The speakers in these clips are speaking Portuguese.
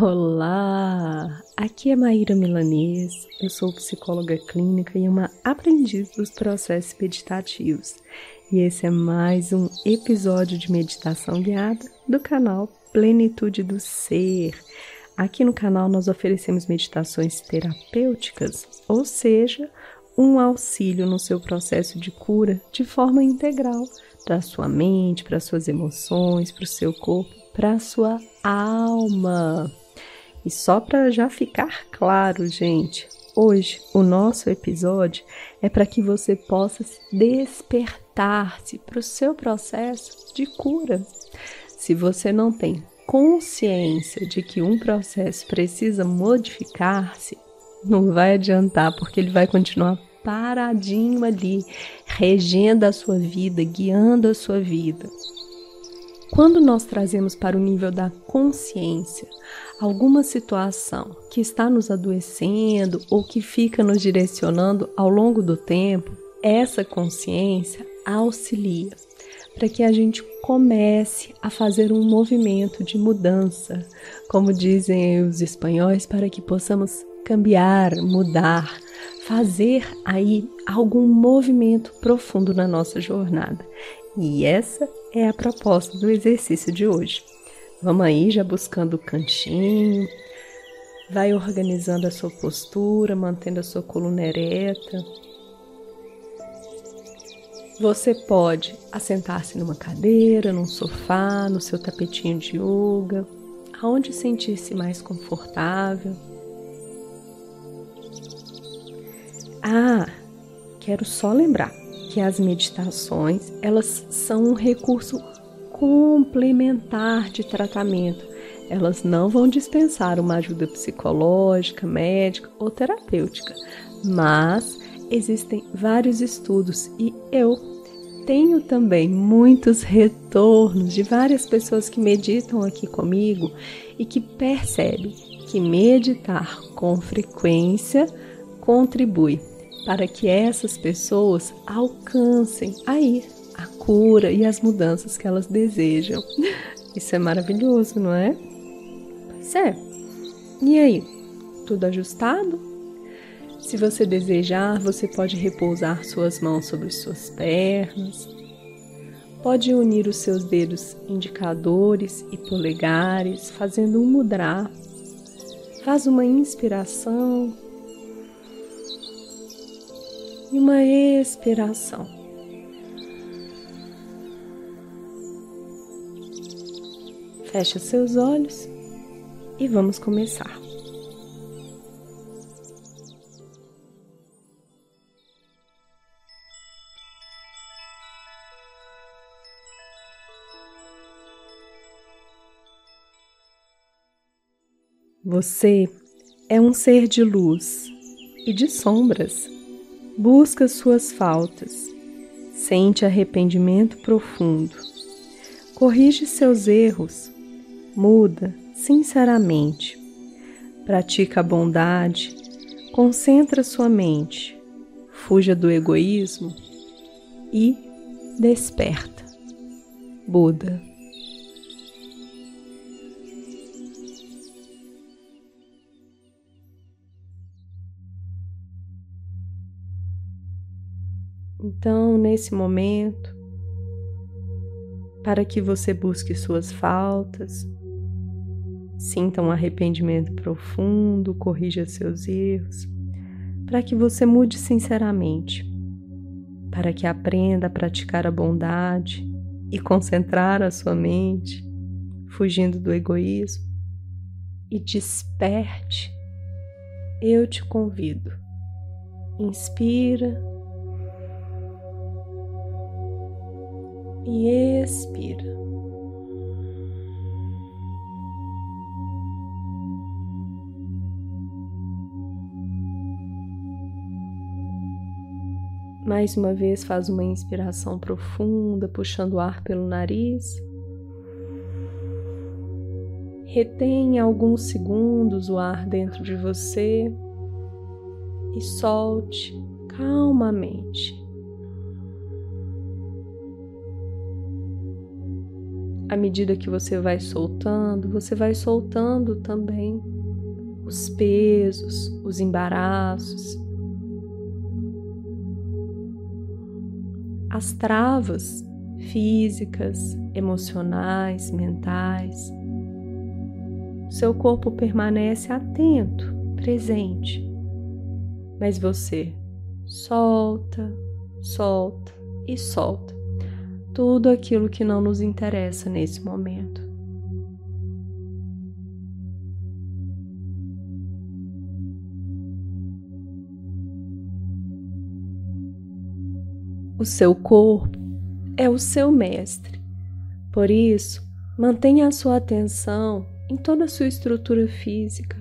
Olá, aqui é Maíra Milanês, eu sou psicóloga clínica e uma aprendiz dos processos meditativos. E esse é mais um episódio de meditação guiada do canal Plenitude do Ser. Aqui no canal nós oferecemos meditações terapêuticas, ou seja, um auxílio no seu processo de cura de forma integral para sua mente, para suas emoções, para o seu corpo, para sua alma. E só para já ficar claro, gente, hoje o nosso episódio é para que você possa despertar-se para o seu processo de cura. Se você não tem consciência de que um processo precisa modificar-se, não vai adiantar, porque ele vai continuar paradinho ali, regendo a sua vida, guiando a sua vida. Quando nós trazemos para o nível da consciência alguma situação que está nos adoecendo ou que fica nos direcionando ao longo do tempo, essa consciência auxilia para que a gente comece a fazer um movimento de mudança, como dizem os espanhóis, para que possamos cambiar, mudar, fazer aí algum movimento profundo na nossa jornada. E essa é a proposta do exercício de hoje. Vamos aí já buscando o cantinho, vai organizando a sua postura, mantendo a sua coluna ereta. Você pode assentar-se numa cadeira, num sofá, no seu tapetinho de yoga, aonde sentir-se mais confortável. Ah, quero só lembrar que as meditações, elas são um recurso complementar de tratamento. Elas não vão dispensar uma ajuda psicológica, médica ou terapêutica, mas existem vários estudos e eu tenho também muitos retornos de várias pessoas que meditam aqui comigo e que percebem que meditar com frequência contribui para que essas pessoas alcancem aí cura e as mudanças que elas desejam. Isso é maravilhoso, não é? Pois é. E aí? Tudo ajustado? Se você desejar, você pode repousar suas mãos sobre suas pernas. Pode unir os seus dedos indicadores e polegares, fazendo um mudra. Faz uma inspiração e uma expiração. Feche seus olhos e vamos começar. Você é um ser de luz e de sombras. Busca suas faltas, sente arrependimento profundo, corrige seus erros, muda sinceramente, pratica a bondade, concentra sua mente, fuja do egoísmo e desperta. Buda. Então, nesse momento, para que você busque suas faltas, sinta um arrependimento profundo, corrija seus erros, para que você mude sinceramente, para que aprenda a praticar a bondade e concentrar a sua mente, fugindo do egoísmo, e desperte. Eu te convido. Inspira e expira. Mais uma vez, faz uma inspiração profunda, puxando o ar pelo nariz. Retém alguns segundos o ar dentro de você e solte calmamente. à medida que você vai soltando, você vai soltando também os pesos, os embaraços, as travas físicas, emocionais, mentais. Seu corpo permanece atento, presente, mas você solta, solta e solta tudo aquilo que não nos interessa nesse momento. O seu corpo é o seu mestre. Por isso, mantenha a sua atenção em toda a sua estrutura física.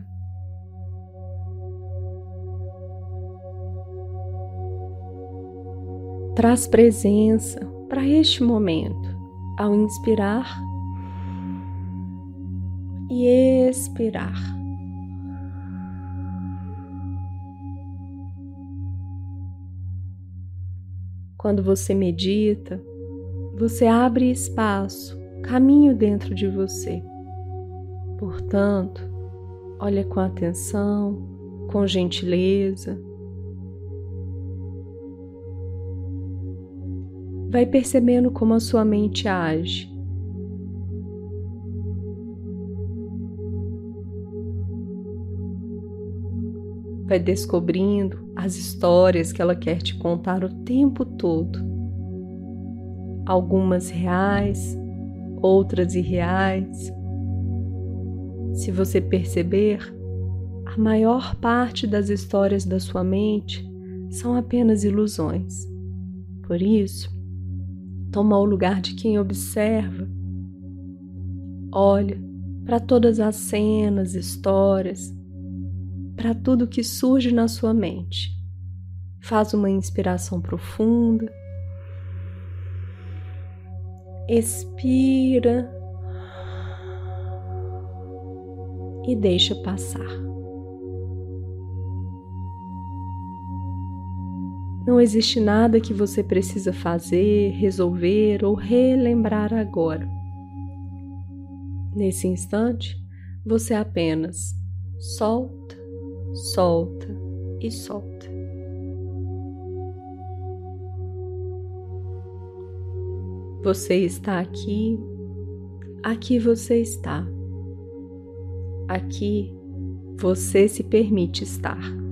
Traz presença para este momento ao inspirar e expirar. Quando você medita, você abre espaço, caminho dentro de você. Portanto, olha com atenção, com gentileza. Vai percebendo como a sua mente age. Vai descobrindo as histórias que ela quer te contar o tempo todo. Algumas reais, outras irreais. Se você perceber, a maior parte das histórias da sua mente são apenas ilusões. Por isso, toma o lugar de quem observa. Olha para todas as cenas, histórias, para tudo que surge na sua mente. Faz uma inspiração profunda. Expira e deixa passar. Não existe nada que você precisa fazer, resolver ou relembrar agora. Nesse instante, você apenas solta solta e solta. Você está aqui, aqui você está, aqui você se permite estar.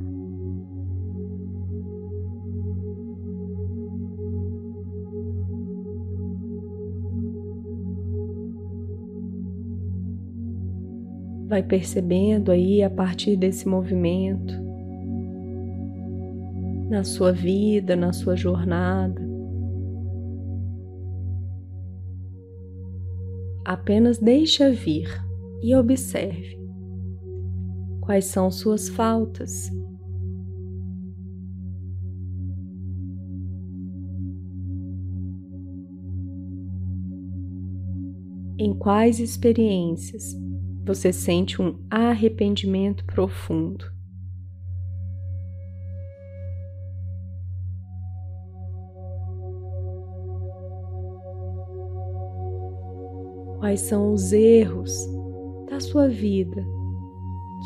Vai percebendo aí a partir desse movimento, na sua vida, na sua jornada. Apenas deixa vir e observe quais são suas faltas. Em quais experiências você sente um arrependimento profundo. Quais são os erros da sua vida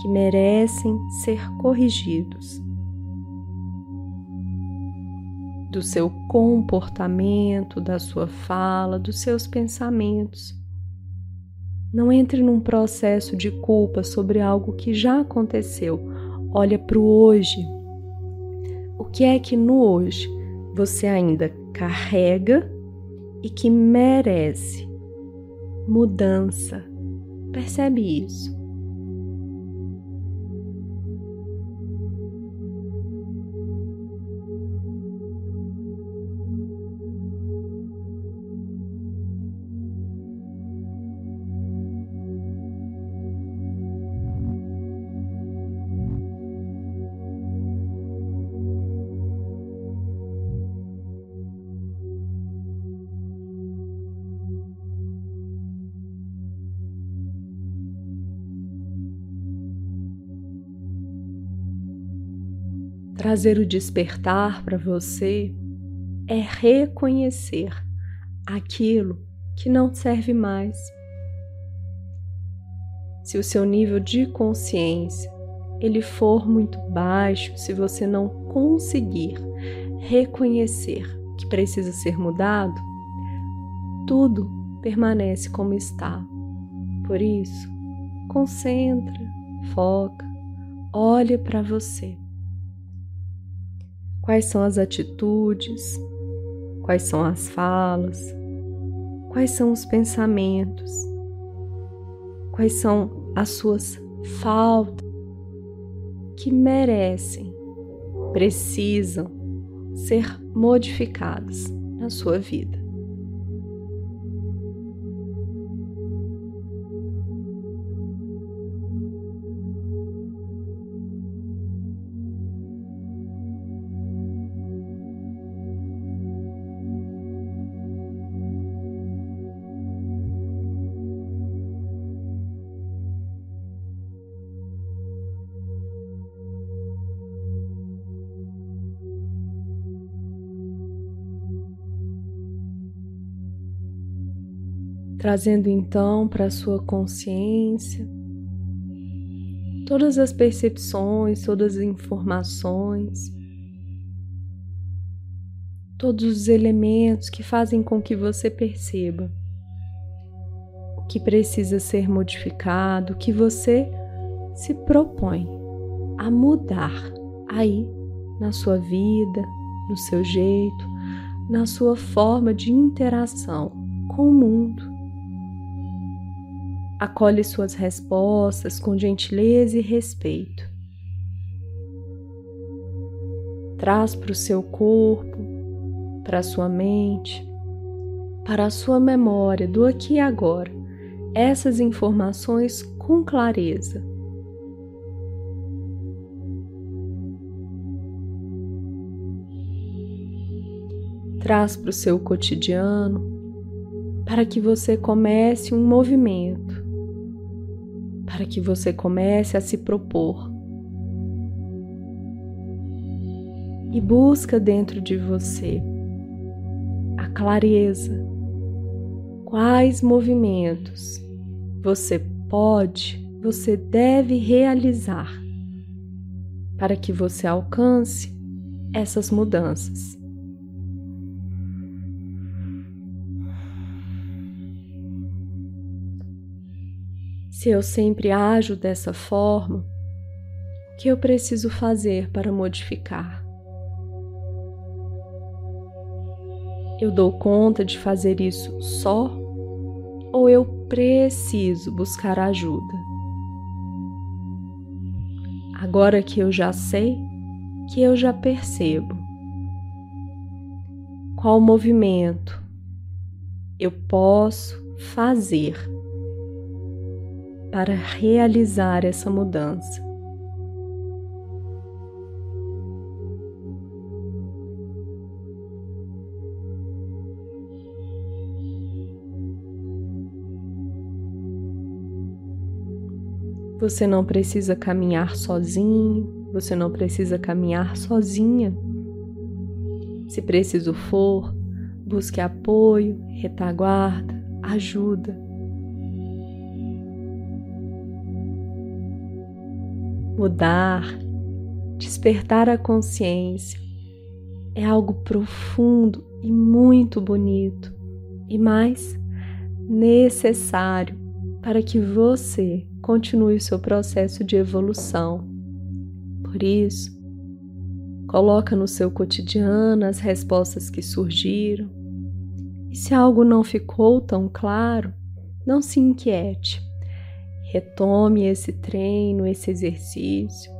que merecem ser corrigidos? Do seu comportamento, da sua fala, dos seus pensamentos não entre num processo de culpa sobre algo que já aconteceu. Olha para o hoje. O que é que no hoje você ainda carrega e que merece mudança? Percebe isso? Trazer o despertar para você é reconhecer aquilo que não serve mais. Se o seu nível de consciência ele for muito baixo, se você não conseguir reconhecer que precisa ser mudado, tudo permanece como está. Por isso, concentra, foca, olha para você. Quais são as atitudes? Quais são as falas? Quais são os pensamentos? Quais são as suas faltas que merecem, precisam ser modificadas na sua vida? Trazendo então para a sua consciência todas as percepções, todas as informações, todos os elementos que fazem com que você perceba o que precisa ser modificado, o que você se propõe a mudar aí na sua vida, no seu jeito, na sua forma de interação com o mundo acolhe suas respostas com gentileza e respeito. Traz para o seu corpo, para a sua mente, para a sua memória do aqui e agora essas informações com clareza. Traz para o seu cotidiano para que você comece um movimento para que você comece a se propor. E busca dentro de você a clareza. Quais movimentos você pode, você deve realizar para que você alcance essas mudanças. Se eu sempre ajo dessa forma, o que eu preciso fazer para modificar? Eu dou conta de fazer isso só ou eu preciso buscar ajuda? Agora que eu já sei, que eu já percebo, qual movimento eu posso fazer para realizar essa mudança. Você não precisa caminhar sozinho, você não precisa caminhar sozinha. Se preciso for, busque apoio, retaguarda, ajuda. Mudar, despertar a consciência é algo profundo e muito bonito e mais necessário para que você continue o seu processo de evolução. Por isso, coloca no seu cotidiano as respostas que surgiram. E se algo não ficou tão claro, não se inquiete. Retome esse treino, esse exercício.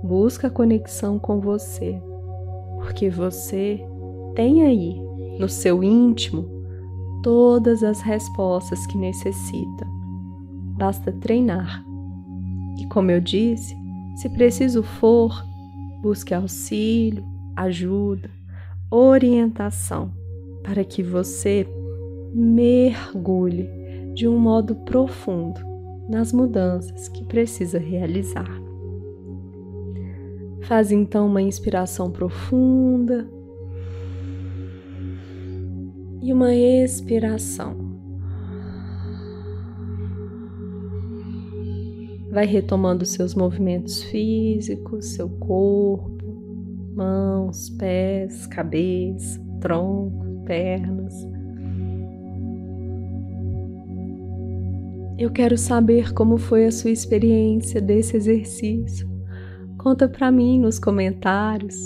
Busca a conexão com você, porque você tem aí no seu íntimo todas as respostas que necessita. Basta treinar. E como eu disse, se preciso for, busque auxílio, ajuda, orientação para que você mergulhe de um modo profundo nas mudanças que precisa realizar. Faz então uma inspiração profunda e uma expiração. Vai retomando seus movimentos físicos, seu corpo, mãos, pés, cabeça, tronco, pernas Eu quero saber como foi a sua experiência desse exercício. Conta para mim nos comentários.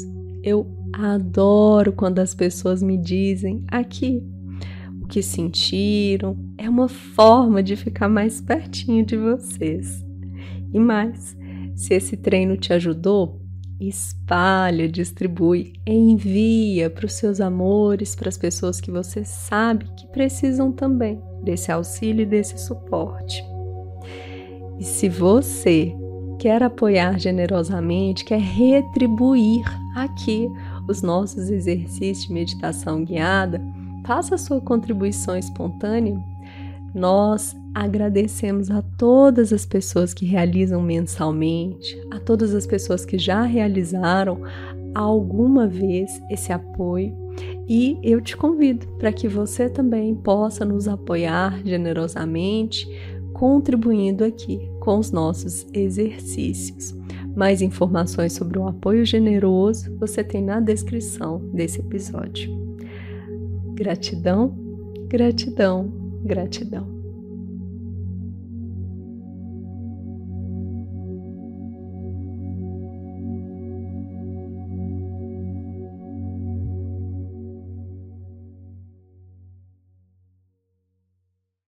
Eu adoro quando as pessoas me dizem aqui o que sentiram. É uma forma de ficar mais pertinho de vocês. E mais, se esse treino te ajudou, espalha, distribui, envia para os seus amores, para as pessoas que você sabe que precisam também desse auxílio e desse suporte. E se você quer apoiar generosamente, quer retribuir aqui os nossos exercícios de meditação guiada, faça sua contribuição espontânea. Nós agradecemos a todas as pessoas que realizam mensalmente, a todas as pessoas que já realizaram alguma vez esse apoio e eu te convido para que você também possa nos apoiar generosamente, contribuindo aqui com os nossos exercícios. Mais informações sobre o apoio generoso você tem na descrição desse episódio. Gratidão, gratidão, gratidão.